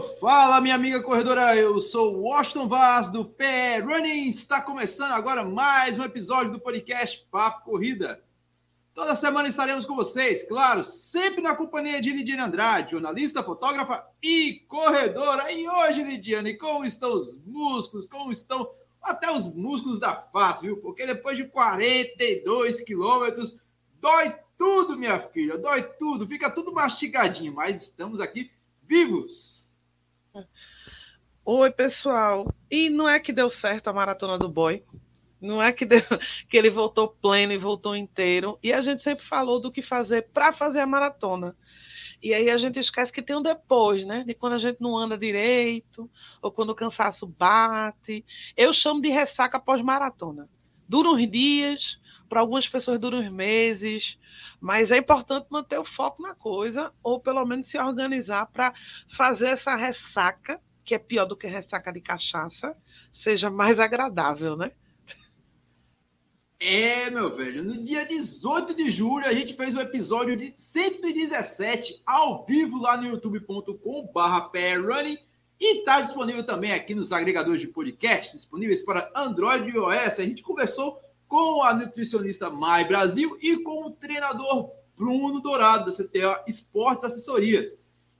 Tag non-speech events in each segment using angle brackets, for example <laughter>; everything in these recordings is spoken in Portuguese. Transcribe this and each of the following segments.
fala minha amiga corredora, eu sou o Washington Vaz do PE Running, está começando agora mais um episódio do podcast Papo Corrida. Toda semana estaremos com vocês, claro, sempre na companhia de Lidiane Andrade, jornalista, fotógrafa e corredora. E hoje, Lidiane, como estão os músculos, como estão até os músculos da face, viu? Porque depois de 42 quilômetros, dói tudo, minha filha, dói tudo, fica tudo mastigadinho, mas estamos aqui vivos. Oi, pessoal. E não é que deu certo a maratona do boy? Não é que, deu, <laughs> que ele voltou pleno e voltou inteiro. E a gente sempre falou do que fazer para fazer a maratona. E aí a gente esquece que tem um depois, né? De quando a gente não anda direito, ou quando o cansaço bate. Eu chamo de ressaca pós-maratona. Dura uns dias, para algumas pessoas dura uns meses, mas é importante manter o foco na coisa, ou pelo menos se organizar para fazer essa ressaca, que é pior do que ressaca de cachaça, seja mais agradável, né? É, meu velho, no dia 18 de julho a gente fez o episódio de 117 ao vivo lá no youtube.com/barra e está disponível também aqui nos agregadores de podcast, disponíveis para Android e iOS. A gente conversou com a nutricionista Mai Brasil e com o treinador Bruno Dourado, da CTA Esportes Assessorias.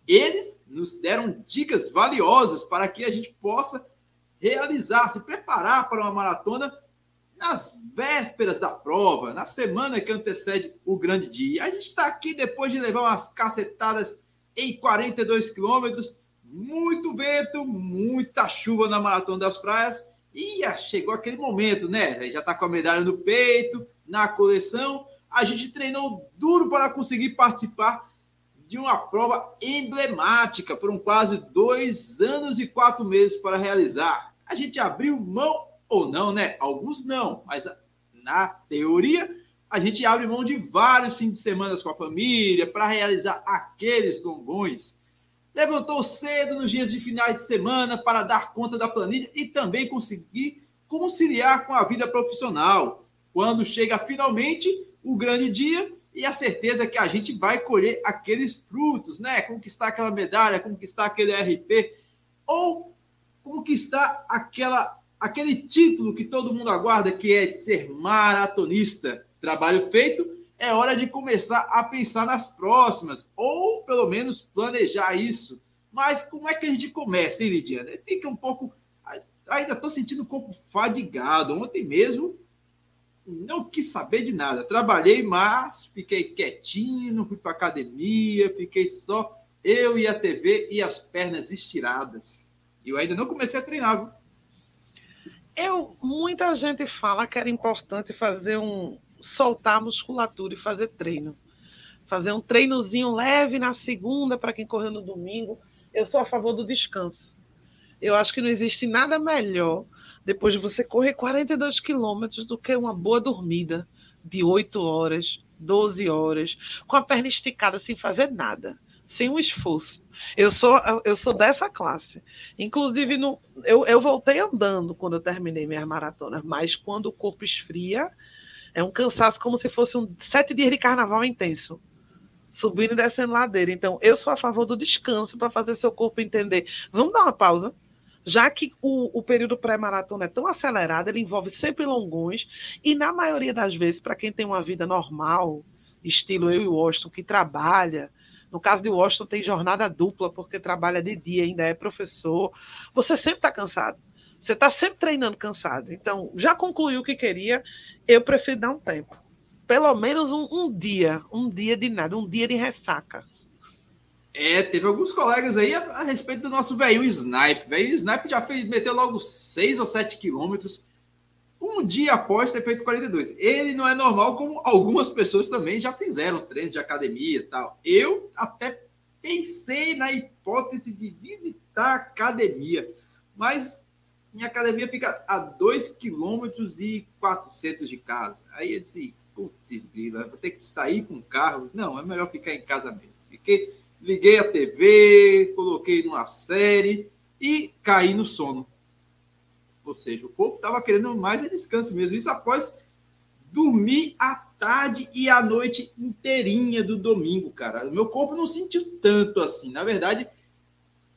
Eles nos deram dicas valiosas para que a gente possa realizar, se preparar para uma maratona nas vésperas da prova, na semana que antecede o grande dia. A gente está aqui depois de levar umas cacetadas em 42 quilômetros, muito vento, muita chuva na Maratona das Praias e chegou aquele momento, né? Já está com a medalha no peito, na coleção. A gente treinou duro para conseguir participar de uma prova emblemática. Foram quase dois anos e quatro meses para realizar. A gente abriu mão ou não, né? Alguns não, mas na teoria a gente abre mão de vários fins de semana com a família para realizar aqueles longões levantou cedo nos dias de finais de semana para dar conta da planilha e também conseguir conciliar com a vida profissional. Quando chega finalmente o grande dia e a certeza que a gente vai colher aqueles frutos, né? Conquistar aquela medalha, conquistar aquele RP ou conquistar aquela aquele título que todo mundo aguarda que é de ser maratonista. Trabalho feito, é hora de começar a pensar nas próximas, ou pelo menos planejar isso. Mas como é que a gente começa, hein, Lidiana? Fica um pouco. Ainda estou sentindo um pouco fadigado. Ontem mesmo não quis saber de nada. Trabalhei, mas fiquei quietinho, não fui para academia, fiquei só eu e a TV e as pernas estiradas. Eu ainda não comecei a treinar. Viu? Eu, muita gente fala que era importante fazer um, soltar a musculatura e fazer treino. Fazer um treinozinho leve na segunda para quem correu no domingo. Eu sou a favor do descanso. Eu acho que não existe nada melhor depois de você correr 42 quilômetros do que uma boa dormida de 8 horas, 12 horas, com a perna esticada sem fazer nada, sem um esforço. Eu sou, eu sou dessa classe. Inclusive, no, eu, eu voltei andando quando eu terminei minhas maratonas, mas quando o corpo esfria, é um cansaço como se fosse um sete dias de carnaval intenso. Subindo e descendo ladeira. Então, eu sou a favor do descanso para fazer seu corpo entender. Vamos dar uma pausa. Já que o, o período pré-maratona é tão acelerado, ele envolve sempre longões, e na maioria das vezes, para quem tem uma vida normal, estilo eu e o Washington, que trabalha, no caso de Washington, tem jornada dupla, porque trabalha de dia, ainda é professor. Você sempre está cansado. Você está sempre treinando cansado. Então, já concluiu o que queria, eu prefiro dar um tempo. Pelo menos um, um dia, um dia de nada, um dia de ressaca. É, teve alguns colegas aí a, a respeito do nosso velho Snipe. Velho Snipe já fez, meteu logo 6 ou 7 quilômetros. um dia após ter feito 42. Ele não é normal, como algumas pessoas também já fizeram treino de academia e tal. Eu até pensei na hipótese de visitar a academia, mas minha academia fica a 2 km e 400 de casa. Aí eu disse, putz, grila, vou ter que sair com o carro. Não, é melhor ficar em casa mesmo. Fiquei, liguei a TV, coloquei numa série e caí no sono. Ou seja, o corpo estava querendo mais é descanso mesmo. Isso após dormir a tarde e a noite inteirinha do domingo, cara. O meu corpo não sentiu tanto assim. Na verdade,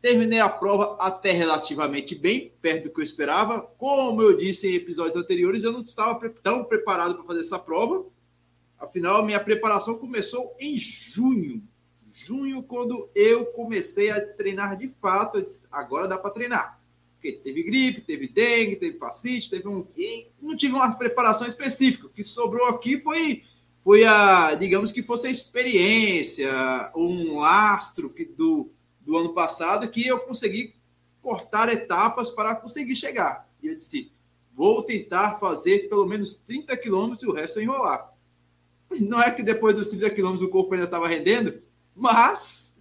terminei a prova até relativamente bem, perto do que eu esperava. Como eu disse em episódios anteriores, eu não estava tão preparado para fazer essa prova. Afinal, minha preparação começou em junho. Junho, quando eu comecei a treinar de fato, disse, agora dá para treinar. Porque teve gripe, teve dengue, teve fascite, teve um. E não tive uma preparação específica. O que sobrou aqui foi, foi a, digamos que fosse a experiência, um lastro que, do, do ano passado que eu consegui cortar etapas para conseguir chegar. E eu disse: vou tentar fazer pelo menos 30 quilômetros e o resto enrolar. Não é que depois dos 30 quilômetros o corpo ainda estava rendendo, mas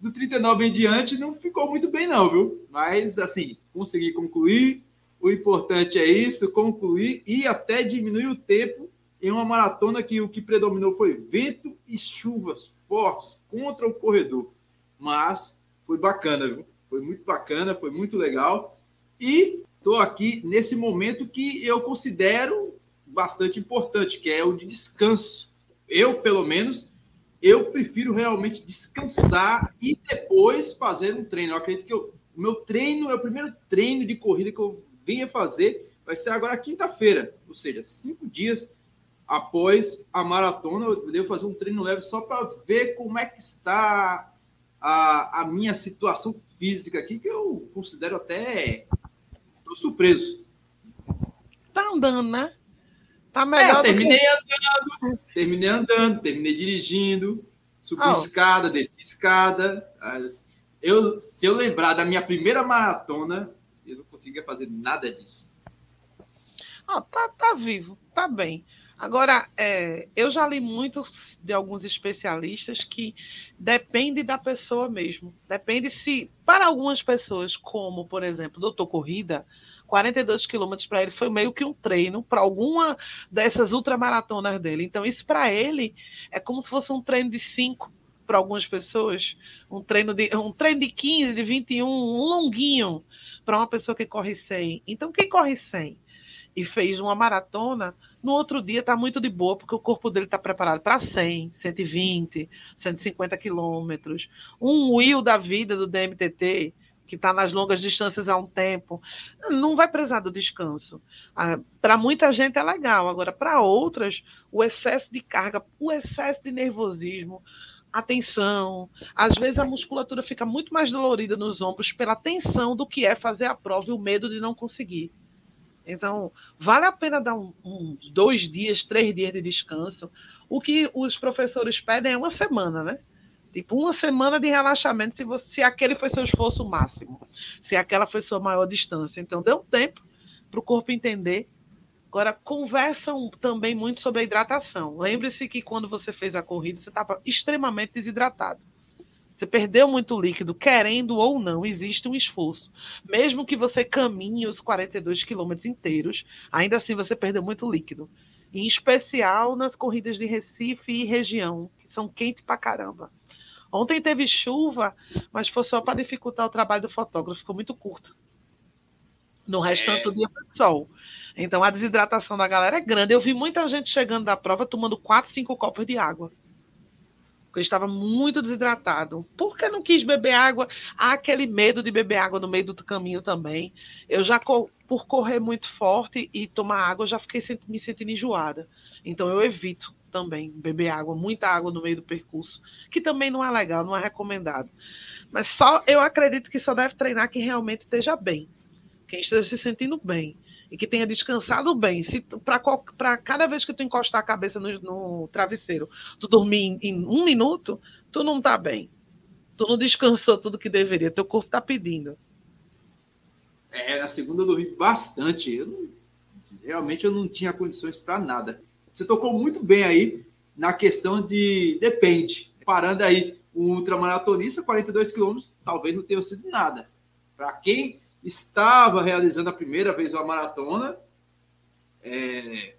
do 39 em diante não ficou muito bem, não, viu? Mas, assim, consegui concluir. O importante é isso, concluir e até diminuir o tempo em uma maratona que o que predominou foi vento e chuvas fortes contra o corredor. Mas foi bacana, viu? Foi muito bacana, foi muito legal. E estou aqui nesse momento que eu considero bastante importante, que é o de descanso. Eu, pelo menos, eu prefiro realmente descansar e depois fazer um treino. Eu acredito que o meu treino é o primeiro treino de corrida que eu venha fazer. Vai ser agora quinta-feira, ou seja, cinco dias após a maratona. Eu devo fazer um treino leve só para ver como é que está a, a minha situação física aqui, que eu considero até. Estou surpreso. Tá andando, né? Tá é, melhor. É, terminei que... andando, terminei andando, terminei dirigindo, subi escada, desci escada. Eu, se eu lembrar da minha primeira maratona, eu não conseguia fazer nada disso. Oh, tá, tá vivo, tá bem. Agora, é, eu já li muito de alguns especialistas que depende da pessoa mesmo. Depende se, para algumas pessoas, como, por exemplo, doutor Corrida, 42 quilômetros para ele foi meio que um treino para alguma dessas ultramaratonas dele. Então, isso para ele é como se fosse um treino de 5 para algumas pessoas, um treino de um treino de 15, de 21, um longuinho para uma pessoa que corre 100. Então, quem corre 100 e fez uma maratona, no outro dia está muito de boa, porque o corpo dele está preparado para 100, 120, 150 quilômetros. Um Will da vida do DMTT que está nas longas distâncias há um tempo, não vai precisar do descanso. Ah, para muita gente é legal, agora para outras, o excesso de carga, o excesso de nervosismo, a tensão, às vezes a musculatura fica muito mais dolorida nos ombros pela tensão do que é fazer a prova e o medo de não conseguir. Então, vale a pena dar um, um, dois dias, três dias de descanso. O que os professores pedem é uma semana, né? Tipo, uma semana de relaxamento, se, você, se aquele foi seu esforço máximo, se aquela foi sua maior distância. Então, deu tempo para o corpo entender. Agora, conversam também muito sobre a hidratação. Lembre-se que quando você fez a corrida, você estava extremamente desidratado. Você perdeu muito líquido, querendo ou não, existe um esforço. Mesmo que você caminhe os 42 quilômetros inteiros, ainda assim você perdeu muito líquido. Em especial nas corridas de Recife e região, que são quentes pra caramba. Ontem teve chuva, mas foi só para dificultar o trabalho do fotógrafo, ficou muito curto. No restante do dia foi sol. Então a desidratação da galera é grande. Eu vi muita gente chegando da prova tomando 4, 5 copos de água. Porque estava muito desidratado. Por que não quis beber água? Há aquele medo de beber água no meio do caminho também. Eu já, por correr muito forte e tomar água, eu já fiquei me sentindo enjoada. Então eu evito também, beber água, muita água no meio do percurso, que também não é legal, não é recomendado. Mas só eu acredito que só deve treinar quem realmente esteja bem, quem esteja se sentindo bem e que tenha descansado bem. Se para cada vez que tu encostar a cabeça no, no travesseiro, tu dormir em, em, um minuto, tu não tá bem. Tu não descansou tudo que deveria, teu corpo tá pedindo. É, na segunda eu dormi bastante. Eu não realmente eu não tinha condições para nada. Você tocou muito bem aí na questão de depende. Parando aí o ultramaratonista, 42 quilômetros, talvez não tenha sido nada. Para quem estava realizando a primeira vez uma maratona, é,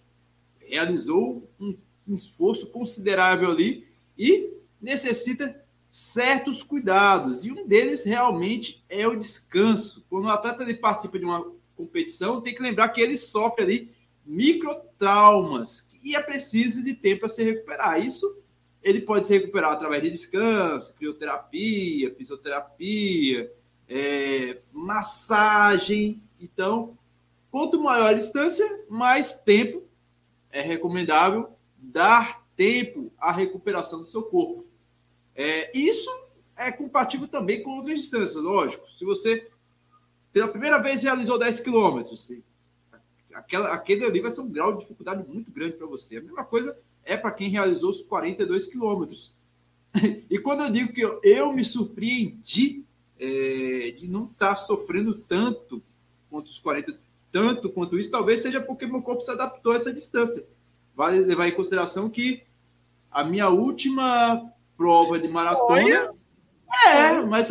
realizou um, um esforço considerável ali e necessita certos cuidados. E um deles realmente é o descanso. Quando o atleta ele participa de uma competição, tem que lembrar que ele sofre ali microtraumas e é preciso de tempo para se recuperar. Isso ele pode se recuperar através de descanso, crioterapia, fisioterapia, é, massagem. Então, quanto maior a distância, mais tempo é recomendável dar tempo à recuperação do seu corpo. É, isso é compatível também com outras distâncias, lógico. Se você pela primeira vez realizou 10 quilômetros, aquela, aquele ali vai ser um grau de dificuldade muito grande para você. A mesma coisa é para quem realizou os 42 quilômetros. <laughs> E quando eu digo que eu, eu me surpreendi é, de não estar tá sofrendo tanto quanto os 40, tanto quanto isso, talvez seja porque meu corpo se adaptou a essa distância. Vale levar em consideração que a minha última prova de maratona. Olha. É, mas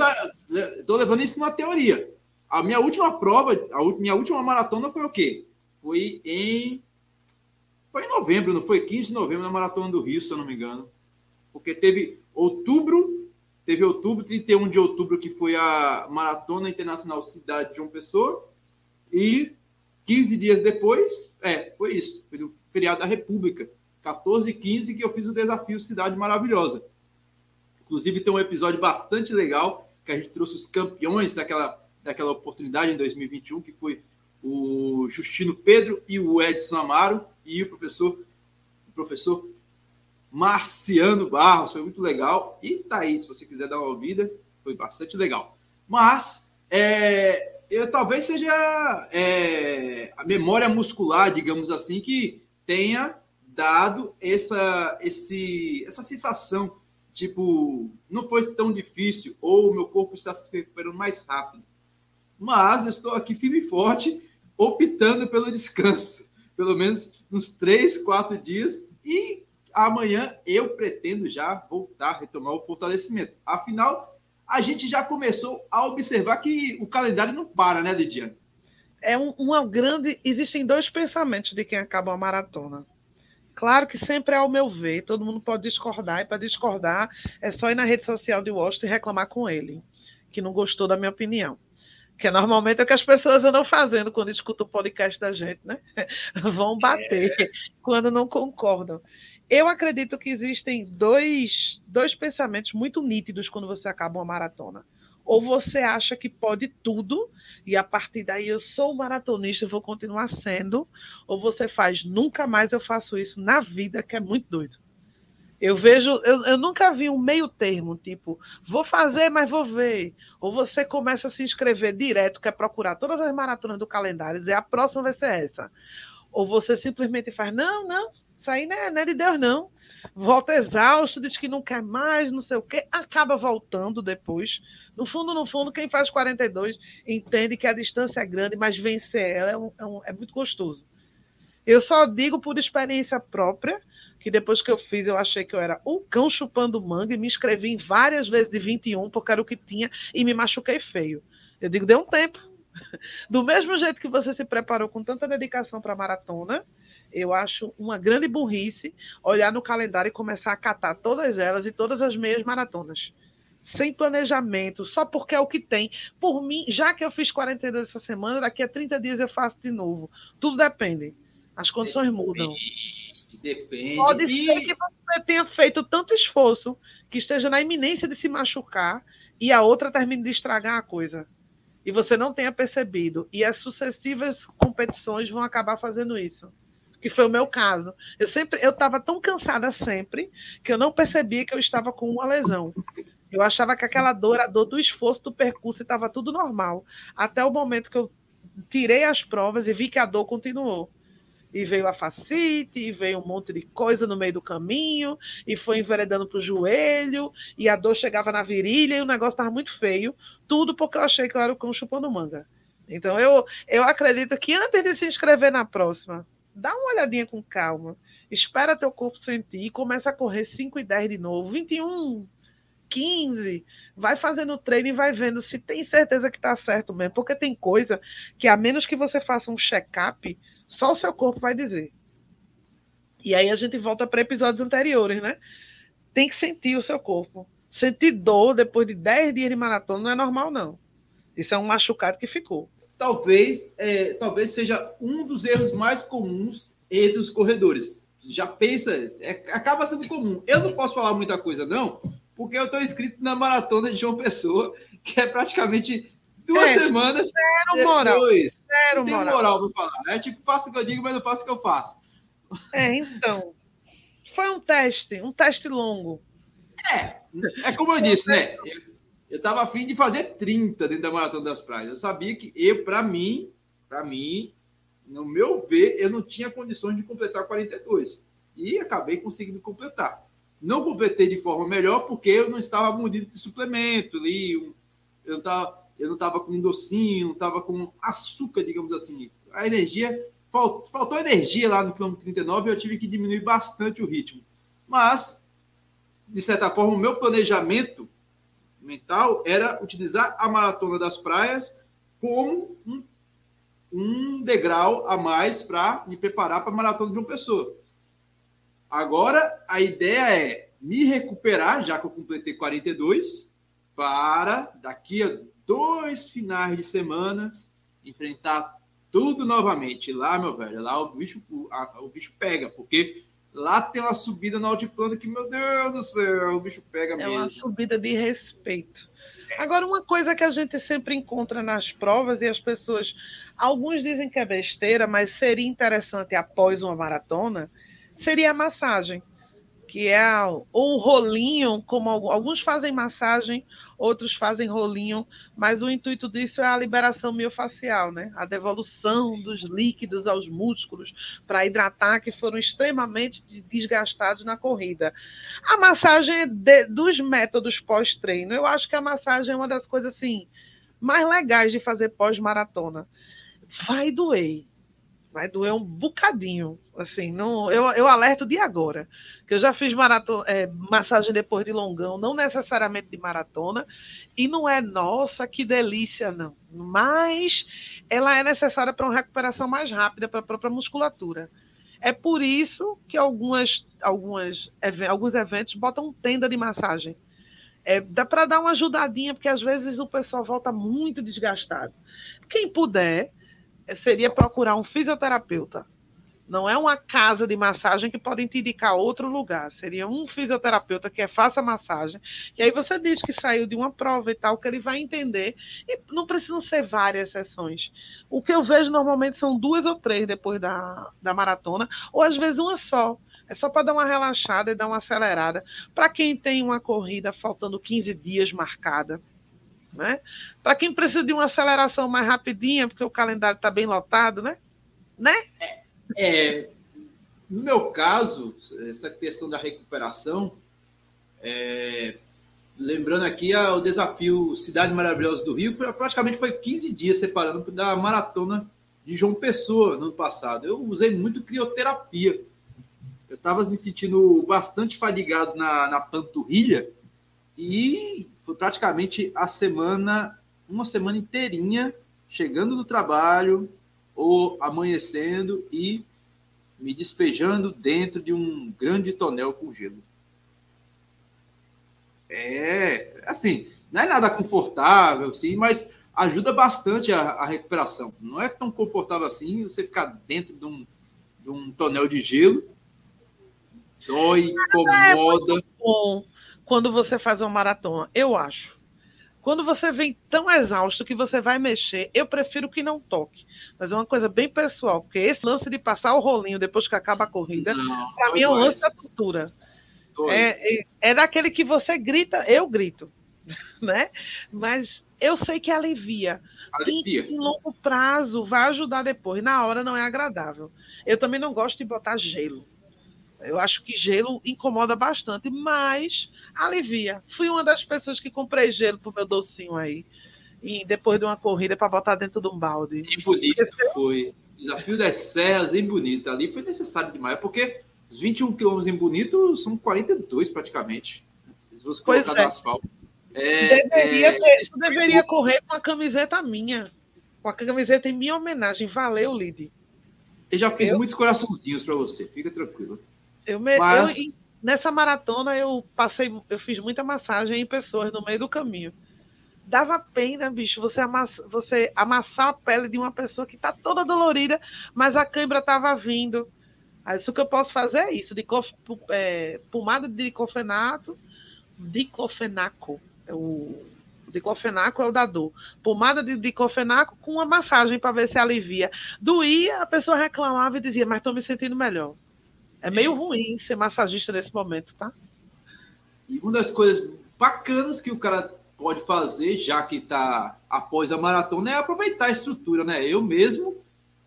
estou levando isso na teoria. A minha última prova, a minha última maratona foi o quê? Foi em foi em novembro, não foi? 15 de novembro, na Maratona do Rio, se eu não me engano. Porque teve outubro, teve outubro, 31 de outubro, que foi a Maratona Internacional Cidade de João Pessoa. E 15 dias depois, é, foi isso. Foi o feriado da República. 14 e 15 que eu fiz o desafio Cidade Maravilhosa. Inclusive, tem um episódio bastante legal que a gente trouxe os campeões daquela, daquela oportunidade em 2021, que foi o Justino Pedro e o Edson Amaro e o professor, o professor Marciano Barros. Foi muito legal. E tá aí, se você quiser dar uma ouvida, foi bastante legal. Mas é, eu talvez seja é, a memória muscular, digamos assim, que tenha dado essa, esse, essa sensação, tipo, não foi tão difícil, ou meu corpo está se recuperando mais rápido. Mas eu estou aqui firme e forte, optando pelo descanso, pelo menos uns três, quatro dias, e amanhã eu pretendo já voltar retomar o fortalecimento. Afinal, a gente já começou a observar que o calendário não para, né, Lidiane? É um, uma grande. Existem dois pensamentos de quem acaba uma maratona. Claro que sempre é ao meu ver, todo mundo pode discordar, e para discordar é só ir na rede social de Washington e reclamar com ele, que não gostou da minha opinião. Que normalmente é o que as pessoas andam fazendo quando escutam o podcast da gente, né? <laughs> Vão bater é. quando não concordam. Eu acredito que existem dois, dois pensamentos muito nítidos quando você acaba uma maratona. Ou você acha que pode tudo, e a partir daí eu sou maratonista e vou continuar sendo, ou você faz, nunca mais eu faço isso na vida, que é muito doido. Eu vejo, eu, eu nunca vi um meio termo, tipo, vou fazer, mas vou ver. Ou você começa a se inscrever direto, quer procurar todas as maratonas do calendário e dizer a próxima vai ser essa. Ou você simplesmente faz, não, não, isso aí não é, não é de Deus, não. Volta exausto, diz que não quer mais, não sei o quê, acaba voltando depois. No fundo, no fundo, quem faz 42 entende que a distância é grande, mas vencer ela é, um, é, um, é muito gostoso. Eu só digo por experiência própria, que depois que eu fiz, eu achei que eu era o cão chupando manga e me inscrevi em várias vezes de 21, porque era o que tinha, e me machuquei feio. Eu digo, deu um tempo. <laughs> Do mesmo jeito que você se preparou com tanta dedicação para a maratona, eu acho uma grande burrice olhar no calendário e começar a catar todas elas e todas as meias maratonas. Sem planejamento, só porque é o que tem. Por mim, já que eu fiz 42 essa semana, daqui a 30 dias eu faço de novo. Tudo depende. As condições mudam. Depende. Pode e... ser que você tenha feito tanto esforço que esteja na iminência de se machucar e a outra termine de estragar a coisa. E você não tenha percebido. E as sucessivas competições vão acabar fazendo isso. Que foi o meu caso. Eu sempre, eu estava tão cansada sempre que eu não percebia que eu estava com uma lesão. Eu achava que aquela dor a dor do esforço do percurso estava tudo normal. Até o momento que eu tirei as provas e vi que a dor continuou e veio a facite, e veio um monte de coisa no meio do caminho, e foi enveredando para o joelho, e a dor chegava na virilha, e o negócio estava muito feio. Tudo porque eu achei que eu era o cão chupando manga. Então, eu, eu acredito que antes de se inscrever na próxima, dá uma olhadinha com calma, espera teu corpo sentir e começa a correr 5 e 10 de novo, 21, 15, vai fazendo treino e vai vendo se tem certeza que está certo mesmo, porque tem coisa que a menos que você faça um check-up, só o seu corpo vai dizer. E aí a gente volta para episódios anteriores, né? Tem que sentir o seu corpo. Sentir dor depois de 10 dias de maratona não é normal, não. Isso é um machucado que ficou. Talvez, é, talvez seja um dos erros mais comuns entre os corredores. Já pensa, é, acaba sendo comum. Eu não posso falar muita coisa, não, porque eu estou inscrito na maratona de João Pessoa, que é praticamente duas é, semanas. Zero moral. Zero não tem moral. moral para falar. É tipo, faço o que eu digo, mas não faço o que eu faço. É, então. Foi um teste, um teste longo. É, é como eu disse, né? Eu estava afim de fazer 30 dentro da Maratona das Praias. Eu sabia que eu, para mim, para mim, no meu ver, eu não tinha condições de completar 42. E acabei conseguindo completar. Não completei de forma melhor porque eu não estava munido de suplemento ali. Eu, tava, eu não estava com docinho, não estava com açúcar, digamos assim. A energia faltou energia lá no quilômetro 39 e eu tive que diminuir bastante o ritmo. Mas, de certa forma, o meu planejamento mental era utilizar a maratona das praias como um, um degrau a mais para me preparar para a maratona de uma pessoa. Agora, a ideia é me recuperar, já que eu completei 42, para daqui a dois finais de semanas enfrentar tudo novamente. Lá, meu velho, lá o bicho, o, a, o bicho pega, porque lá tem uma subida no altiplano que, meu Deus do céu, o bicho pega é mesmo. É uma subida de respeito. Agora, uma coisa que a gente sempre encontra nas provas e as pessoas, alguns dizem que é besteira, mas seria interessante após uma maratona, seria a massagem que é ou um rolinho, como alguns fazem massagem, outros fazem rolinho, mas o intuito disso é a liberação miofacial, né? A devolução dos líquidos aos músculos para hidratar que foram extremamente desgastados na corrida. A massagem é de, dos métodos pós-treino. Eu acho que a massagem é uma das coisas assim mais legais de fazer pós-maratona. Vai doer, vai doer um bocadinho, assim, não, eu, eu alerto de agora que eu já fiz maratona, é, massagem depois de longão, não necessariamente de maratona, e não é, nossa, que delícia, não. Mas ela é necessária para uma recuperação mais rápida para a própria musculatura. É por isso que algumas, algumas, alguns eventos botam tenda de massagem. É, dá para dar uma ajudadinha, porque às vezes o pessoal volta muito desgastado. Quem puder, seria procurar um fisioterapeuta não é uma casa de massagem que podem te indicar outro lugar. Seria um fisioterapeuta que é faça massagem. E aí você diz que saiu de uma prova e tal, que ele vai entender. E não precisam ser várias sessões. O que eu vejo normalmente são duas ou três depois da, da maratona, ou às vezes uma só. É só para dar uma relaxada e dar uma acelerada. Para quem tem uma corrida faltando 15 dias marcada. Né? Para quem precisa de uma aceleração mais rapidinha, porque o calendário está bem lotado, né? Né? É é, no meu caso, essa questão da recuperação, é, lembrando aqui o desafio Cidade Maravilhosa do Rio, praticamente foi 15 dias separando da maratona de João Pessoa no ano passado. Eu usei muito crioterapia. Eu estava me sentindo bastante fadigado na, na panturrilha e foi praticamente a semana, uma semana inteirinha, chegando no trabalho, ou amanhecendo e me despejando dentro de um grande tonel com gelo. É, assim, não é nada confortável, sim, mas ajuda bastante a, a, recuperação. Não é tão confortável assim você ficar dentro de um, de um tonel de gelo. Dói, incomoda. É bom quando você faz uma maratona, eu acho. Quando você vem tão exausto que você vai mexer, eu prefiro que não toque. Mas é uma coisa bem pessoal, porque esse lance de passar o rolinho depois que acaba a corrida, para mim é um lance da cultura. É, é, é, daquele que você grita, eu grito, <laughs> né? Mas eu sei que alivia. alivia. Em, em longo prazo vai ajudar depois. Na hora não é agradável. Eu também não gosto de botar gelo. Eu acho que gelo incomoda bastante, mas alivia. Fui uma das pessoas que comprei gelo pro meu docinho aí. e depois de uma corrida para botar dentro de um balde. E bonito Esqueceu? foi. Desafio das Serras em Bonito. Ali foi necessário demais, porque os 21 quilômetros em Bonito são 42 praticamente. Se você colocar é. no asfalto. É, deveria, é, ter, deveria correr com a camiseta minha. Com a camiseta em minha homenagem. Valeu, Lid. Eu já fiz eu... muitos coraçãozinhos para você, fica tranquilo. Eu, me... Mas... eu, nessa maratona eu passei, eu fiz muita massagem em pessoas no meio do caminho. Dava pena, bicho, você, amassa, você amassar a pele de uma pessoa que está toda dolorida, mas a cãibra estava vindo. Aí, isso que eu posso fazer é isso, de é, pomada de diclofenato, diclofenaco, é o diclofenaco é o da dor. Pomada de diclofenaco com uma massagem para ver se alivia. Doía, a pessoa reclamava e dizia, mas estou me sentindo melhor. É meio ruim ser massagista nesse momento, tá? E uma das coisas bacanas que o cara pode fazer, já que está após a maratona, é aproveitar a estrutura, né? Eu mesmo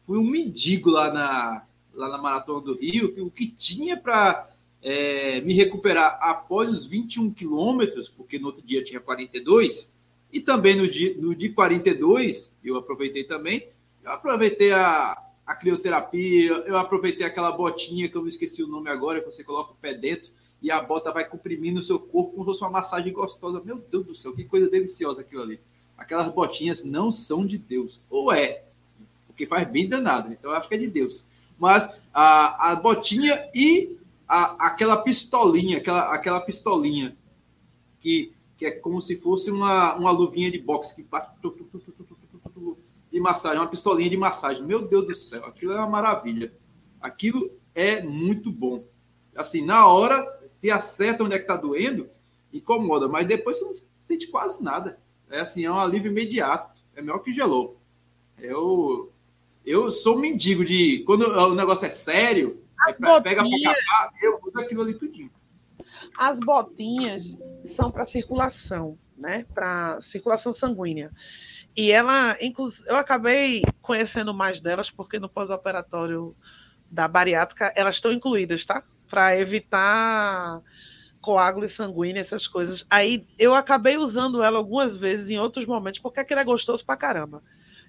fui um mendigo lá na, lá na Maratona do Rio, o que tinha para é, me recuperar após os 21 quilômetros, porque no outro dia tinha 42, e também no dia, no dia 42, eu aproveitei também, eu aproveitei a, a crioterapia, eu aproveitei aquela botinha que eu não esqueci o nome agora, que você coloca o pé dentro e a bota vai comprimindo o seu corpo como se fosse uma massagem gostosa. Meu Deus do céu, que coisa deliciosa aquilo ali. Aquelas botinhas não são de Deus. Ou é, porque faz bem danado. Então eu acho que é de Deus. Mas a, a botinha e a, aquela pistolinha, aquela, aquela pistolinha que, que é como se fosse uma, uma luvinha de boxe que bate de massagem, uma pistolinha de massagem. Meu Deus do céu, aquilo é uma maravilha. Aquilo é muito bom. Assim, na hora, se acerta onde é que tá doendo, incomoda, mas depois você não sente quase nada. É assim, é um alívio imediato. É melhor que gelou. Eu, eu sou mendigo de. Quando o negócio é sério, é pega pra acabar, eu uso aquilo ali tudinho. As botinhas são para circulação, né? Para circulação sanguínea. E ela, inclusive, eu acabei conhecendo mais delas porque no pós-operatório da bariátrica elas estão incluídas, tá? Para evitar coágulo sanguíneo, essas coisas. Aí eu acabei usando ela algumas vezes em outros momentos porque aquilo é gostoso pra caramba.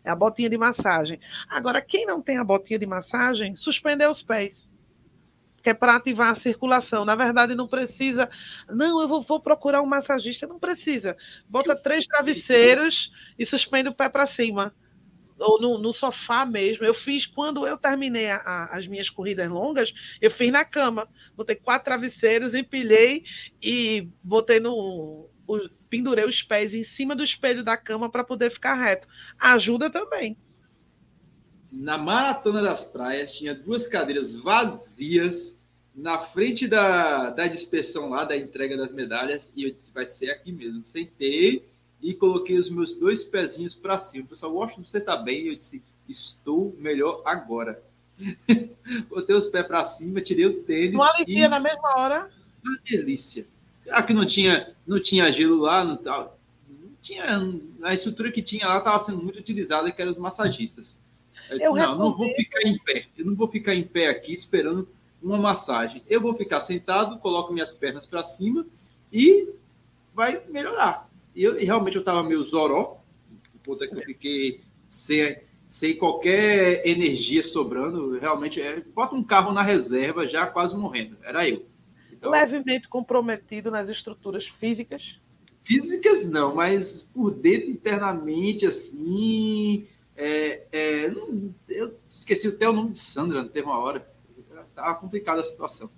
É a botinha de massagem. Agora, quem não tem a botinha de massagem, suspender os pés que é para ativar a circulação. Na verdade, não precisa. Não, eu vou, vou procurar um massagista. Não precisa. Bota eu três travesseiros e suspende o pé para cima. Ou no, no, sofá mesmo. Eu fiz quando eu terminei a, a, as minhas corridas longas, eu fiz na cama. Botei quatro travesseiros, empilhei e botei no. O, pendurei os pés em cima do espelho da cama para poder ficar reto. Ajuda também na Maratona das Praias, tinha duas cadeiras vazias na frente da, da dispersão lá, da entrega das medalhas, e eu disse, vai ser aqui mesmo. Sentei e coloquei os meus dois pezinhos para cima. O pessoal, gosta você tá bem? E eu disse, estou melhor agora. <laughs> Botei os pés para cima, tirei o tênis. Uma alivia e... na mesma hora? Uma delícia. Aqui não tinha, não tinha gelo lá, não, não tinha, a estrutura que tinha lá estava sendo muito utilizada, que eram os massagistas. Eu disse, não, não vou ficar em pé. Eu não vou ficar em pé aqui esperando uma massagem. Eu vou ficar sentado, coloco minhas pernas para cima e vai melhorar. E eu, realmente eu estava meio zoró, o ponto é que eu fiquei sem, sem qualquer energia sobrando. Realmente, é, bota um carro na reserva já quase morrendo. Era eu. Então, Levemente comprometido nas estruturas físicas? Físicas não, mas por dentro internamente, assim, é, é, eu esqueci até o nome de Sandra, não teve uma hora. Estava complicada a situação.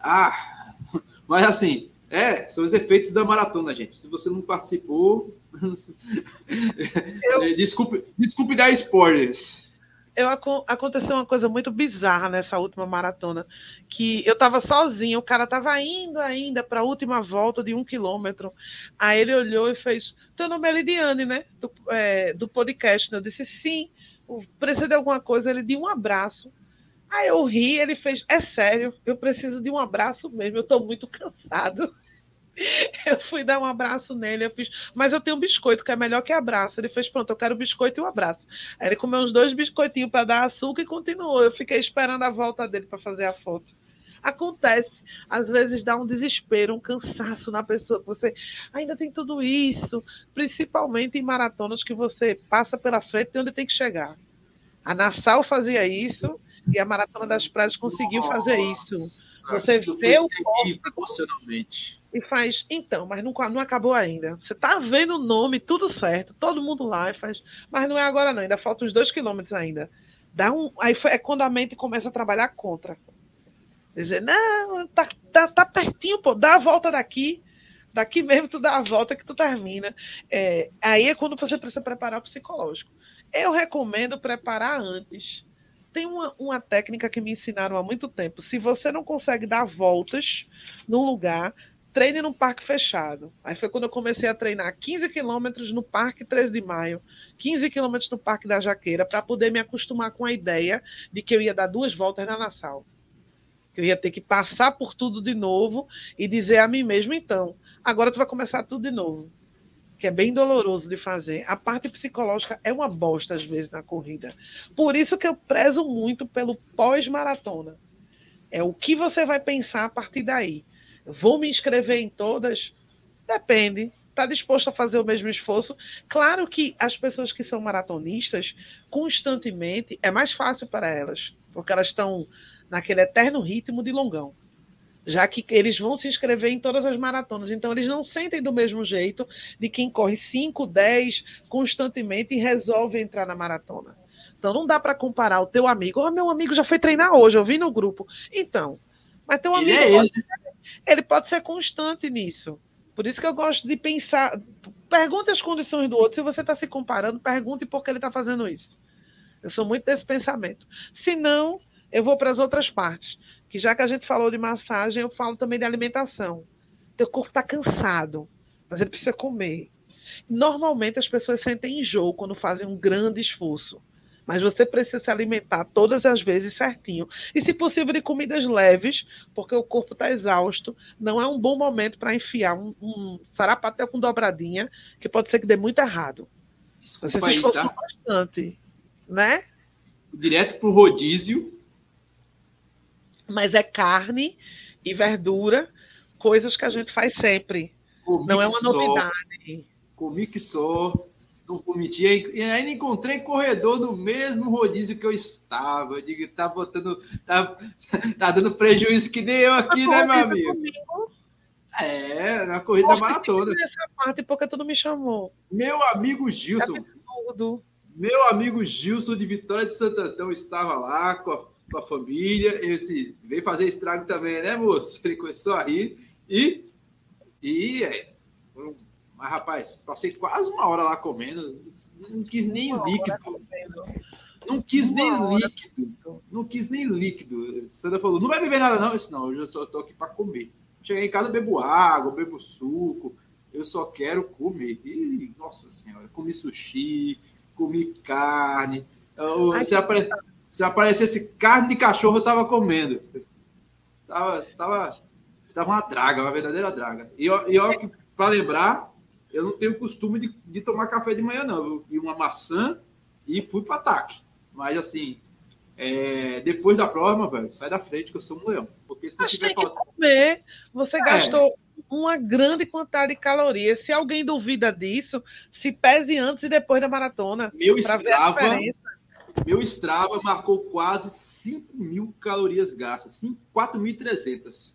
Ah, <laughs> mas assim, é, são os efeitos da maratona, gente. Se você não participou, <laughs> eu... desculpe, desculpe dar spoilers eu, aconteceu uma coisa muito bizarra nessa última maratona, que eu estava sozinha, o cara estava indo ainda para a última volta de um quilômetro. Aí ele olhou e fez: Teu nome é Lidiane, né? Do, é, do podcast. Eu disse: Sim, precisa de alguma coisa. Ele deu um abraço. Aí eu ri, ele fez: É sério, eu preciso de um abraço mesmo, eu estou muito cansado. <laughs> Eu fui dar um abraço nele, eu fiz, mas eu tenho um biscoito que é melhor que abraço. Ele fez, pronto, eu quero biscoito e um abraço. Aí ele comeu uns dois biscoitinhos para dar açúcar e continuou. Eu fiquei esperando a volta dele para fazer a foto. Acontece. Às vezes dá um desespero, um cansaço na pessoa, que você ainda tem tudo isso, principalmente em maratonas que você passa pela frente de onde tem que chegar. A Nassau fazia isso e a Maratona das Praias conseguiu Nossa, fazer isso. Você vê o corpo emocionalmente. E faz, então, mas não, não acabou ainda. Você tá vendo o nome, tudo certo, todo mundo lá e faz, mas não é agora não, ainda faltam uns dois quilômetros ainda. Dá um, aí é quando a mente começa a trabalhar contra. Dizer, não, tá, tá, tá pertinho, pô, dá a volta daqui, daqui mesmo tu dá a volta que tu termina. É, aí é quando você precisa preparar o psicológico. Eu recomendo preparar antes. Tem uma, uma técnica que me ensinaram há muito tempo. Se você não consegue dar voltas num lugar, treine num parque fechado. Aí foi quando eu comecei a treinar 15 quilômetros no Parque 13 de Maio, 15 quilômetros no Parque da Jaqueira, para poder me acostumar com a ideia de que eu ia dar duas voltas na Nassau. Que eu ia ter que passar por tudo de novo e dizer a mim mesmo, então, agora tu vai começar tudo de novo que é bem doloroso de fazer. A parte psicológica é uma bosta, às vezes, na corrida. Por isso que eu prezo muito pelo pós-maratona. É o que você vai pensar a partir daí. Vou me inscrever em todas? Depende. Está disposto a fazer o mesmo esforço? Claro que as pessoas que são maratonistas, constantemente, é mais fácil para elas, porque elas estão naquele eterno ritmo de longão já que eles vão se inscrever em todas as maratonas. Então, eles não sentem do mesmo jeito de quem corre 5, 10 constantemente e resolve entrar na maratona. Então, não dá para comparar o teu amigo. Oh, meu amigo já foi treinar hoje, eu vi no grupo. Então, mas teu amigo ele, é pode, ele. Ele pode ser constante nisso. Por isso que eu gosto de pensar. Pergunte as condições do outro. Se você está se comparando, pergunte por que ele está fazendo isso. Eu sou muito desse pensamento. Se não, eu vou para as outras partes que já que a gente falou de massagem, eu falo também de alimentação. Teu corpo está cansado, mas ele precisa comer. Normalmente as pessoas sentem enjoo quando fazem um grande esforço. Mas você precisa se alimentar todas as vezes certinho. E, se possível, de comidas leves, porque o corpo está exausto. Não é um bom momento para enfiar um, um sarapatel com dobradinha, que pode ser que dê muito errado. Desculpa você se esforçou tá? bastante, né? Direto para o rodízio mas é carne e verdura, coisas que a gente faz sempre. Comi não é uma novidade. comi que só, não cometi. E ainda encontrei corredor no mesmo rodízio que eu estava. Eu digo, tá botando. Tá, tá dando prejuízo que nem eu aqui, né, meu amigo? Comigo. É, na corrida Poxa, maratona. Essa parte porque tu não me chamou. Meu amigo Gilson. É meu amigo Gilson de Vitória de Santo Antão estava lá com a com a família. Esse veio fazer estrago também, né, moço? Ele começou a rir e. E. É, mas, rapaz, passei quase uma hora lá comendo, não quis nem uma líquido. Não quis nem líquido. Não quis nem líquido. Sandra falou: não vai beber nada, não. Eu disse, não, eu só estou aqui para comer. Cheguei em casa, bebo água, bebo suco. Eu só quero comer. E, nossa senhora, comi sushi, comi carne. Você aparece se aparecesse carne de cachorro, eu tava comendo. Tava, tava, tava uma draga, uma verdadeira draga. E, e ó, para lembrar, eu não tenho costume de, de, tomar café de manhã, não. Eu vi uma maçã e fui para ataque. Mas assim, é, depois da prova, velho, sai da frente que eu sou um leão. Porque se Mas tiver tem que comer, você é. gastou uma grande quantidade de calorias. Se alguém duvida disso, se pese antes e depois da maratona. Meu escrava meu Strava marcou quase 5 mil calorias gastas, 4.300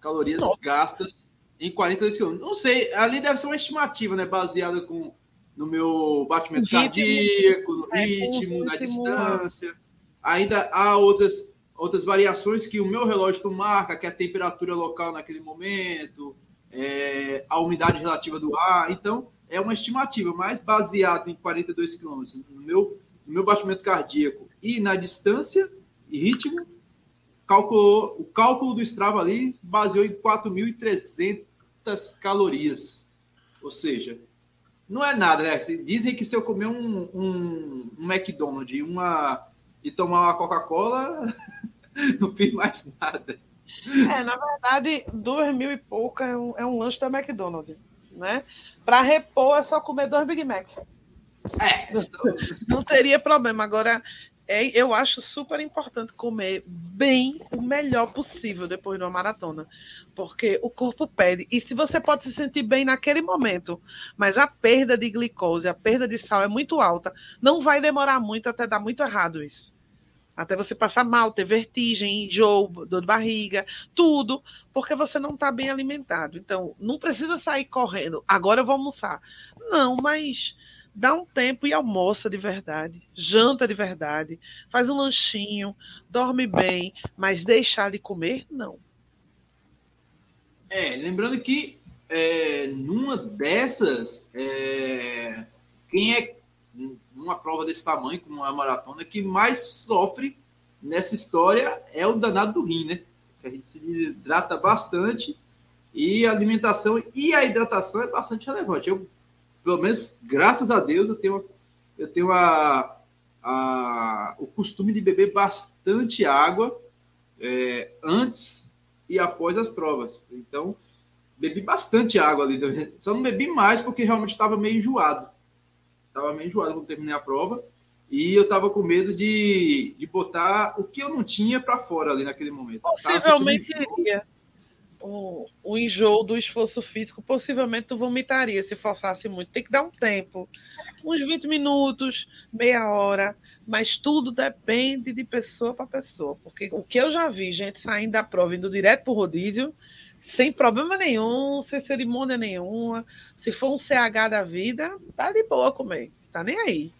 calorias Nossa. gastas em 42 quilômetros. Não sei, ali deve ser uma estimativa, né? Baseada com, no meu batimento ritmo, cardíaco, no é, ritmo, na distância. Ainda há outras, outras variações que o meu relógio marca, que é a temperatura local naquele momento, é, a umidade relativa do ar. Então, é uma estimativa, mas baseado em 42 quilômetros. No meu no meu batimento cardíaco e na distância e ritmo, calculou, o cálculo do Strava ali baseou em 4.300 calorias. Ou seja, não é nada, né? Dizem que se eu comer um, um, um McDonald's uma, e tomar uma Coca-Cola, <laughs> não fiz mais nada. É, na verdade, duas mil e pouco é um, é um lanche da McDonald's, né? Para repor é só comer dois Big Mac. É. Não, não teria problema. Agora, é, eu acho super importante comer bem o melhor possível depois de uma maratona, porque o corpo pede. E se você pode se sentir bem naquele momento, mas a perda de glicose, a perda de sal é muito alta, não vai demorar muito até dar muito errado isso. Até você passar mal, ter vertigem, enjoo, dor de barriga, tudo, porque você não está bem alimentado. Então, não precisa sair correndo. Agora eu vou almoçar. Não, mas dá um tempo e almoça de verdade, janta de verdade, faz um lanchinho, dorme bem, mas deixar de comer, não. É, lembrando que é, numa dessas, é, quem é numa prova desse tamanho, como uma maratona, que mais sofre nessa história é o danado do rim, né? Que a gente se hidrata bastante e a alimentação e a hidratação é bastante relevante. Eu pelo menos, graças a Deus, eu tenho, eu tenho a, a, o costume de beber bastante água é, antes e após as provas. Então, bebi bastante água ali. Só não bebi mais porque realmente estava meio enjoado. Estava meio enjoado quando terminei a prova. E eu estava com medo de, de botar o que eu não tinha para fora ali naquele momento. Possivelmente iria o, o enjoo do esforço físico, possivelmente tu vomitaria se forçasse muito. Tem que dar um tempo, uns 20 minutos, meia hora, mas tudo depende de pessoa para pessoa. Porque o que eu já vi, gente saindo da prova, indo direto para o rodízio, sem problema nenhum, sem cerimônia nenhuma. Se for um CH da vida, tá de boa comer, tá nem aí.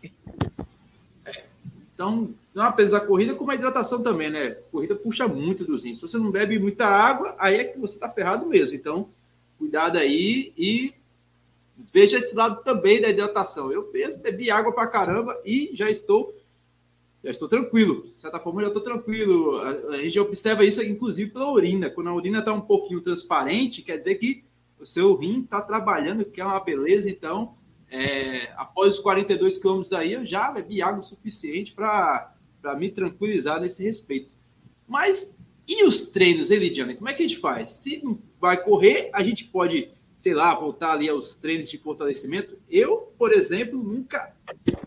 Então, não apenas a corrida, como a hidratação também, né? Corrida puxa muito dos rins. Se você não bebe muita água, aí é que você está ferrado mesmo. Então, cuidado aí e veja esse lado também da hidratação. Eu mesmo bebi água pra caramba e já estou já estou tranquilo. De certa forma, já estou tranquilo. A, gente observa isso, inclusive, pela urina. Quando a urina está um pouquinho transparente, quer dizer que o seu rim está trabalhando, que é uma beleza. Então, é, após os 42 quilômetros aí, eu já bebi água suficiente para me tranquilizar nesse respeito. Mas e os treinos, Elidiane? Como é que a gente faz? Se não vai correr, a gente pode, sei lá, voltar ali aos treinos de fortalecimento. Eu, por exemplo, nunca,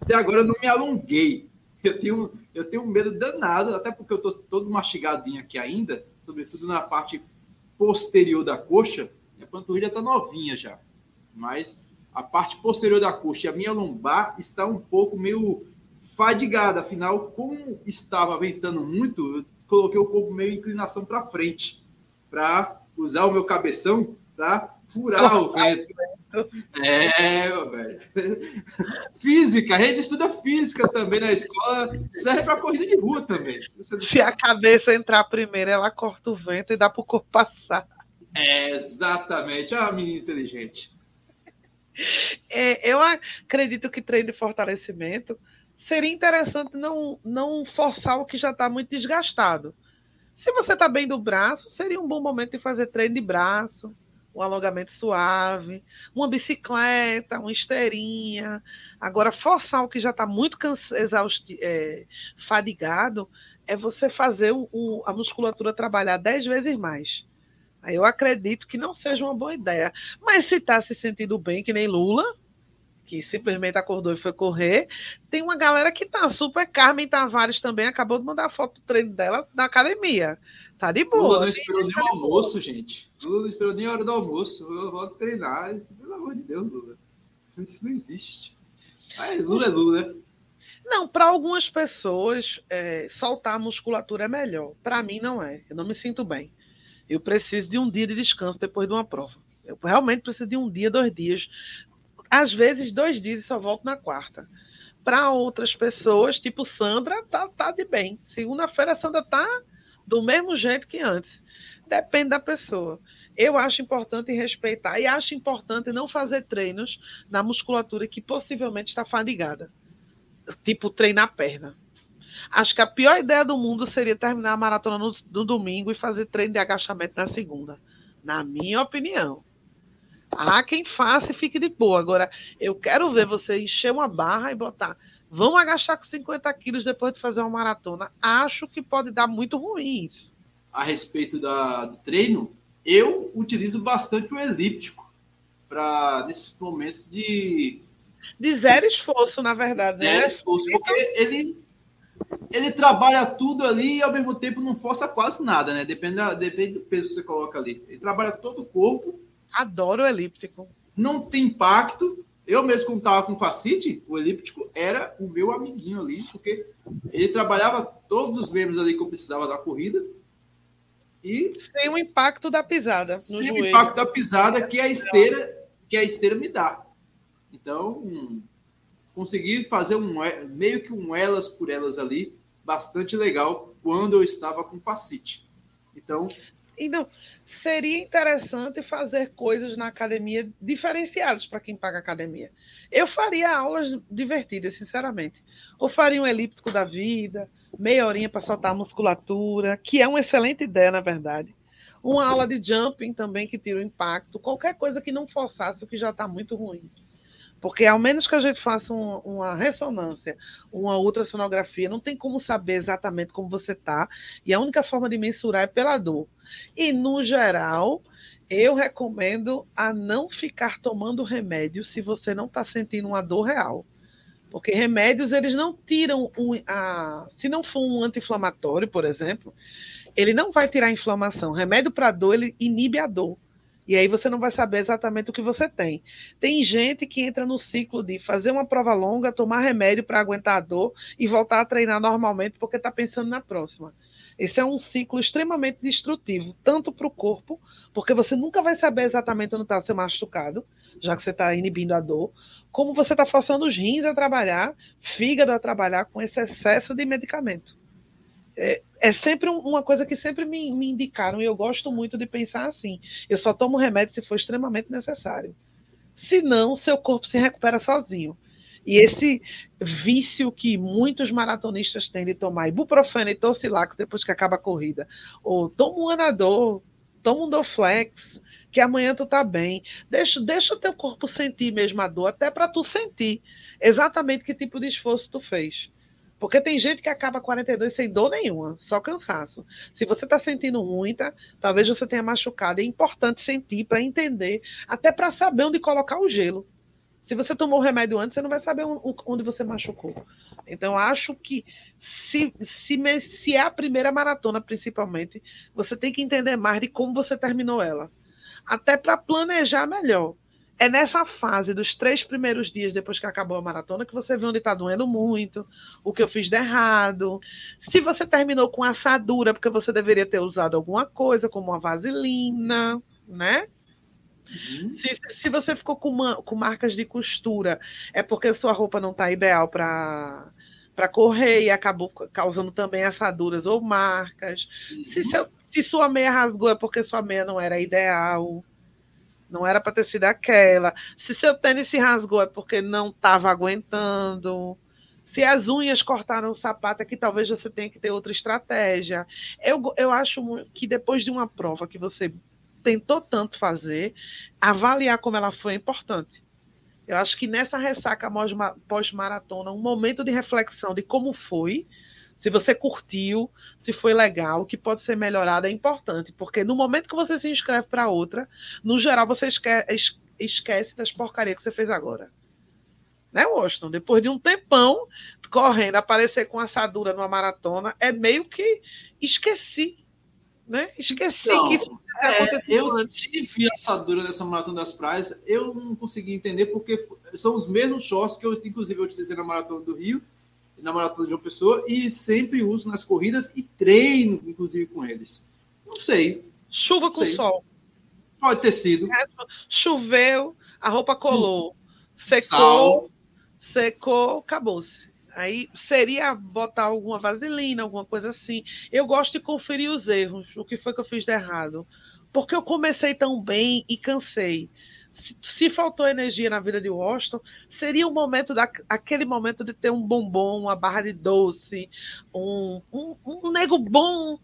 até agora, não me alonguei. Eu tenho, eu tenho um medo danado, até porque eu estou todo mastigadinho aqui ainda, sobretudo na parte posterior da coxa. Minha panturrilha está novinha já. Mas a parte posterior da coxa e a minha lombar está um pouco meio fadigada. Afinal, como estava ventando muito, eu coloquei o corpo meio inclinação para frente, para usar o meu cabeção para furar o vento. É, velho. Física, a gente estuda física também na escola, serve para corrida de rua também. Se, a cabeça entrar primeiro, ela corta o vento e dá para o corpo passar. É, exatamente. Ah, menina inteligente. É, eu acredito que treino de fortalecimento seria interessante não, não forçar o que já está muito desgastado. Se você está bem do braço, seria um bom momento de fazer treino de braço, um alongamento suave, uma bicicleta, uma esteirinha. Agora, forçar o que já está muito exausti é, fadigado é você fazer o, o, a musculatura trabalhar dez vezes mais. Eu acredito que não seja uma boa ideia. Mas se está se sentindo bem, que nem Lula, que simplesmente acordou e foi correr, tem uma galera que tá super. Carmen Tavares também acabou de mandar foto do treino dela na academia. Tá de boa. Lula não esperou nem o almoço, gente. Lula não esperou nem a hora do almoço. Eu vou treinar. Isso, pelo amor de Deus, Lula. Isso não existe. Aí, Lula é Lula, né? Não, para algumas pessoas, é, soltar a musculatura é melhor. Para mim, não é. Eu não me sinto bem. Eu preciso de um dia de descanso depois de uma prova. Eu realmente preciso de um dia, dois dias. Às vezes, dois dias e só volto na quarta. Para outras pessoas, tipo Sandra, tá, tá de bem. Segunda-feira, Sandra tá do mesmo jeito que antes. Depende da pessoa. Eu acho importante respeitar e acho importante não fazer treinos na musculatura que possivelmente está fadigada. Tipo, treinar a perna. Acho que a pior ideia do mundo seria terminar a maratona no, no domingo e fazer treino de agachamento na segunda. Na minha opinião. Há quem faça e fique de boa. Agora, eu quero ver você encher uma barra e botar. Vamos agachar com 50 quilos depois de fazer uma maratona. Acho que pode dar muito ruim isso. A respeito da, do treino, eu utilizo bastante o elíptico para nesses momentos de. De zero esforço, na verdade. Zero né? esforço, porque ele ele trabalha tudo ali e ao mesmo tempo não força quase nada, né? Depende, da, depende do peso que você coloca ali. Ele trabalha todo o corpo. Adoro o elíptico. Não tem impacto. Eu mesmo, quando estava com facite, o elíptico era o meu amiguinho ali, porque ele trabalhava todos os membros ali que eu precisava da corrida. E sem o impacto da pisada. Sem o impacto da pisada que a esteira, que a esteira me dá. Então, um, consegui fazer um meio que um elas por elas ali, bastante legal quando eu estava com facite. Então, então, seria interessante fazer coisas na academia diferenciadas para quem paga academia. Eu faria aulas divertidas, sinceramente. Ou faria um elíptico da vida, meia horinha para soltar a musculatura, que é uma excelente ideia, na verdade. Uma aula de jumping também que tira o impacto, qualquer coisa que não forçasse o que já está muito ruim. Porque ao menos que a gente faça um, uma ressonância, uma ultrassonografia, não tem como saber exatamente como você está. E a única forma de mensurar é pela dor. E, no geral, eu recomendo a não ficar tomando remédio se você não está sentindo uma dor real. Porque remédios, eles não tiram um, a. Se não for um anti-inflamatório, por exemplo, ele não vai tirar a inflamação. Remédio para dor, ele inibe a dor. E aí você não vai saber exatamente o que você tem. Tem gente que entra no ciclo de fazer uma prova longa, tomar remédio para aguentar a dor e voltar a treinar normalmente porque está pensando na próxima. Esse é um ciclo extremamente destrutivo, tanto para o corpo, porque você nunca vai saber exatamente onde está o seu machucado, já que você está inibindo a dor, como você está forçando os rins a trabalhar, fígado a trabalhar com esse excesso de medicamento. É, é sempre uma coisa que sempre me, me indicaram, e eu gosto muito de pensar assim: eu só tomo remédio se for extremamente necessário. Senão, seu corpo se recupera sozinho. E esse vício que muitos maratonistas têm de tomar ibuprofeno e torcilax depois que acaba a corrida, ou toma um anador, toma um Doflex, que amanhã tu tá bem. Deixa, deixa o teu corpo sentir mesmo a dor, até para tu sentir exatamente que tipo de esforço tu fez. Porque tem gente que acaba 42 sem dor nenhuma, só cansaço. Se você está sentindo muita, talvez você tenha machucado. É importante sentir para entender, até para saber onde colocar o gelo. Se você tomou o remédio antes, você não vai saber onde você machucou. Então, acho que se, se, se é a primeira maratona, principalmente, você tem que entender mais de como você terminou ela. Até para planejar melhor. É nessa fase dos três primeiros dias depois que acabou a maratona que você vê onde está doendo muito, o que eu fiz de errado. Se você terminou com assadura, porque você deveria ter usado alguma coisa, como uma vaselina, né? Uhum. Se, se você ficou com, uma, com marcas de costura, é porque sua roupa não está ideal para para correr e acabou causando também assaduras ou marcas. Uhum. Se, seu, se sua meia rasgou, é porque sua meia não era ideal. Não era para ter sido aquela. Se seu tênis se rasgou, é porque não estava aguentando. Se as unhas cortaram o sapato, é que talvez você tenha que ter outra estratégia. Eu, eu acho que depois de uma prova que você tentou tanto fazer, avaliar como ela foi é importante. Eu acho que nessa ressaca pós-maratona, um momento de reflexão de como foi, se você curtiu, se foi legal, o que pode ser melhorado é importante, porque no momento que você se inscreve para outra, no geral você esquece, esquece das porcarias que você fez agora. Né, Washington? Depois de um tempão correndo, aparecer com assadura numa maratona, é meio que esqueci né? Esqueci não, que isso é, Eu tive assadura nessa maratona das praias, eu não consegui entender porque são os mesmos shorts que eu, inclusive, eu utilizei na maratona do Rio na maratona de uma pessoa e sempre uso nas corridas e treino, inclusive, com eles. Não sei. Chuva não com sei. sol. Pode ter sido. Choveu, a roupa colou, secou, Sal. secou, acabou-se. Aí seria botar alguma vaselina, alguma coisa assim. Eu gosto de conferir os erros, o que foi que eu fiz de errado. Porque eu comecei tão bem e cansei. Se, se faltou energia na vida de Washington, seria o momento da, aquele momento de ter um bombom, uma barra de doce, um, um, um nego bom,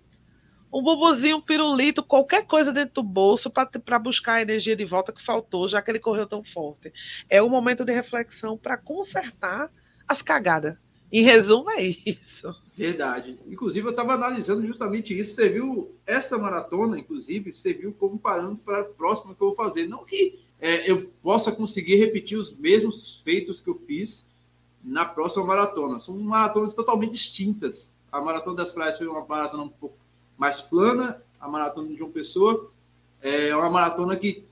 um bobozinho, um pirulito, qualquer coisa dentro do bolso para buscar a energia de volta que faltou, já que ele correu tão forte. É o momento de reflexão para consertar as cagadas. Em resumo, é isso. Verdade. Inclusive, eu estava analisando justamente isso. Você viu essa maratona, inclusive, você viu como parando para a próxima que eu vou fazer. Não que é, eu possa conseguir repetir os mesmos feitos que eu fiz na próxima maratona. São maratonas totalmente distintas. A Maratona das Praias foi uma maratona um pouco mais plana, a Maratona de João Pessoa é uma maratona que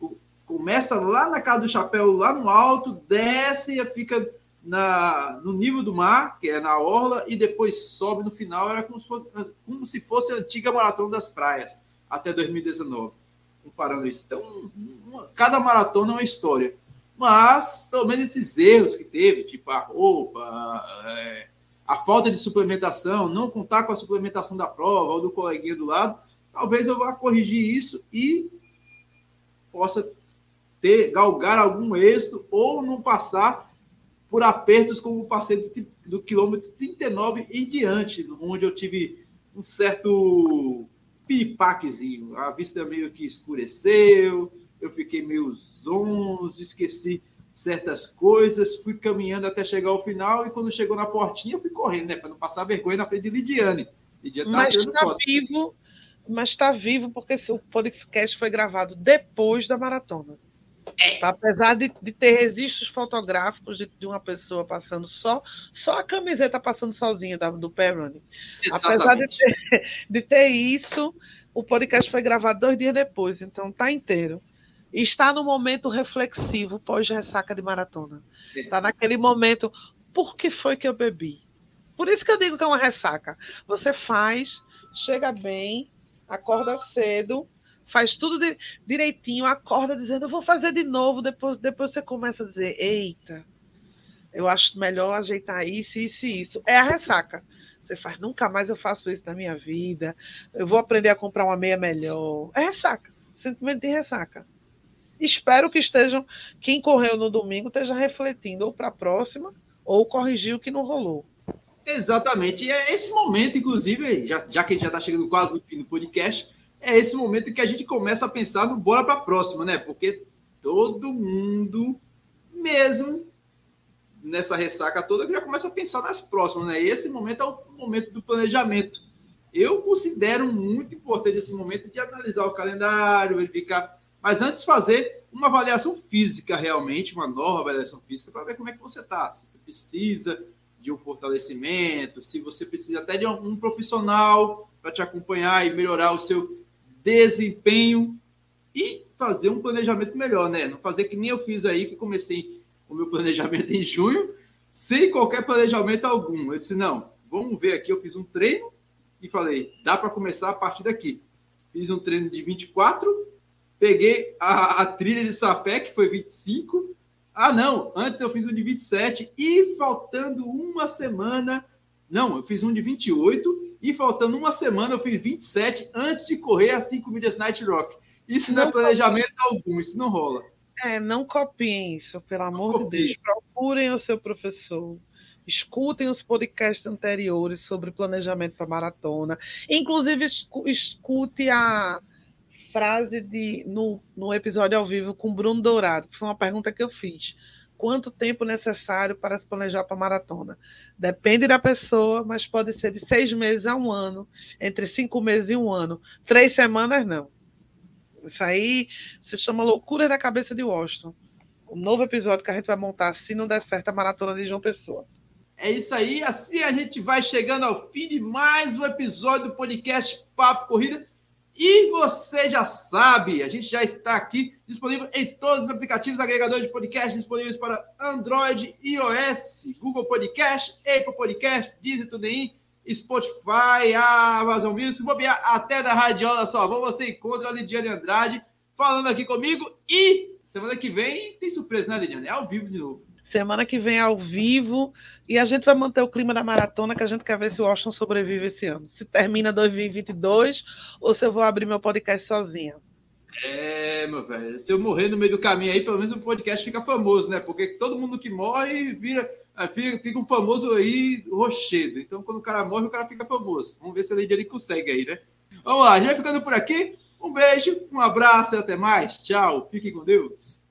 começa lá na Casa do Chapéu, lá no alto, desce e fica na, no nível do mar, que é na orla, e depois sobe no final. Era como se fosse, como se fosse a antiga Maratona das Praias, até 2019, comparando isso. Então, uma, cada maratona é uma história. Mas, pelo menos esses erros que teve, tipo a roupa, a, é, a falta de suplementação, não contar com a suplementação da prova ou do coleguinha do lado, talvez eu vá corrigir isso e possa ter, galgar algum êxito ou não passar por apertos como passei do, do quilômetro 39 em diante, onde eu tive um certo piripaquezinho. A vista meio que escureceu, eu fiquei meio zonzo, esqueci certas coisas, fui caminhando até chegar ao final e quando chegou na portinha, eu fui correndo, né, para não passar vergonha na frente de Lidiane. Lidiane mas está vivo, mas está vivo porque o podcast foi gravado depois da maratona. É. Tá? Apesar de, de, ter registros fotográficos de, de, uma pessoa passando só, só a camiseta passando sozinha da, do Perrone. Apesar de ter, de ter isso, o podcast foi gravado dois dias depois, então tá inteiro. E está no momento reflexivo pós-ressaca de maratona. Está é. naquele momento, por que foi que eu bebi? Por isso que eu digo que é uma ressaca. Você faz, chega bem, acorda cedo, faz tudo de, direitinho, acorda dizendo, eu vou fazer de novo, depois, depois você começa a dizer, eita, eu acho melhor ajeitar isso, isso e isso. É a ressaca. Você faz, nunca mais eu faço isso na minha vida, eu vou aprender a comprar uma meia melhor. É ressaca, sentimento de ressaca. Espero que estejam, quem correu no domingo, esteja refletindo ou para a próxima, ou corrigir o que não rolou. Exatamente. E é esse momento, inclusive, já, já que a gente já está chegando quase no fim do podcast, é esse momento que a gente começa a pensar no bora para a próxima, né? Porque todo mundo, mesmo nessa ressaca toda, já começa a pensar nas próximas, né? E esse momento é o momento do planejamento. Eu considero muito importante esse momento de analisar o calendário, verificar, mas antes fazer uma avaliação física realmente, uma nova avaliação física, para ver como é que você está. Se você precisa de um fortalecimento, se você precisa até de um profissional para te acompanhar e melhorar o seu desempenho e fazer um planejamento melhor, né? Não fazer que nem eu fiz aí, que comecei o meu planejamento em junho, sem qualquer planejamento algum. Eu disse, não, vamos ver aqui, eu fiz um treino e falei, dá para começar a partir daqui. Fiz um treino de 24, peguei a, a trilha de sapé, que foi 25. Ah, não, antes eu fiz um de 27 e faltando uma semana, não, eu fiz um de 28 e faltando uma semana, eu fiz 27 antes de correr as 5 milhas Night Rock. Isso não, não é planejamento algum, isso não rola. É, não copiem isso, pelo amor de Deus. Procurem o seu professor. Escutem os podcasts anteriores sobre planejamento para maratona. Inclusive, escute a frase de no, no episódio ao vivo com Bruno Dourado, que foi uma pergunta que eu fiz quanto tempo necessário para se planejar para a maratona. Depende da pessoa, mas pode ser de seis meses a um ano, entre cinco meses e um ano. Três semanas, não. Isso aí se chama loucura na cabeça de Washington. O novo episódio que a gente vai montar, se não der certo, a maratona de João Pessoa. É isso aí, assim a gente vai chegando ao fim de mais um episódio do podcast Papo Corrida. E você já sabe, a gente já está aqui disponível em todos os aplicativos agregadores de podcast disponíveis para Android, iOS, Google Podcast, Apple Podcast, Deezer, TuneIn, Spotify, Amazon Music, se bobear até da Radiola só. Vou você encontra a Lidiane Andrade falando aqui comigo e semana que vem tem surpresa, né, Lidiane? É ao vivo de novo. Semana que vem ao vivo. E a gente vai manter o clima da maratona, que a gente quer ver se o Washington sobrevive esse ano. Se termina 2022 ou se eu vou abrir meu podcast sozinha. É, meu velho. Se eu morrer no meio do caminho aí, pelo menos o podcast fica famoso, né? Porque todo mundo que morre vira, ah, fica, fica um famoso aí rochedo. Então, quando o cara morre, o cara fica famoso. Vamos ver se a Lady consegue aí, né? Vamos lá, a gente vai ficando por aqui. Um beijo, um abraço e até mais. Tchau. Fiquem com Deus.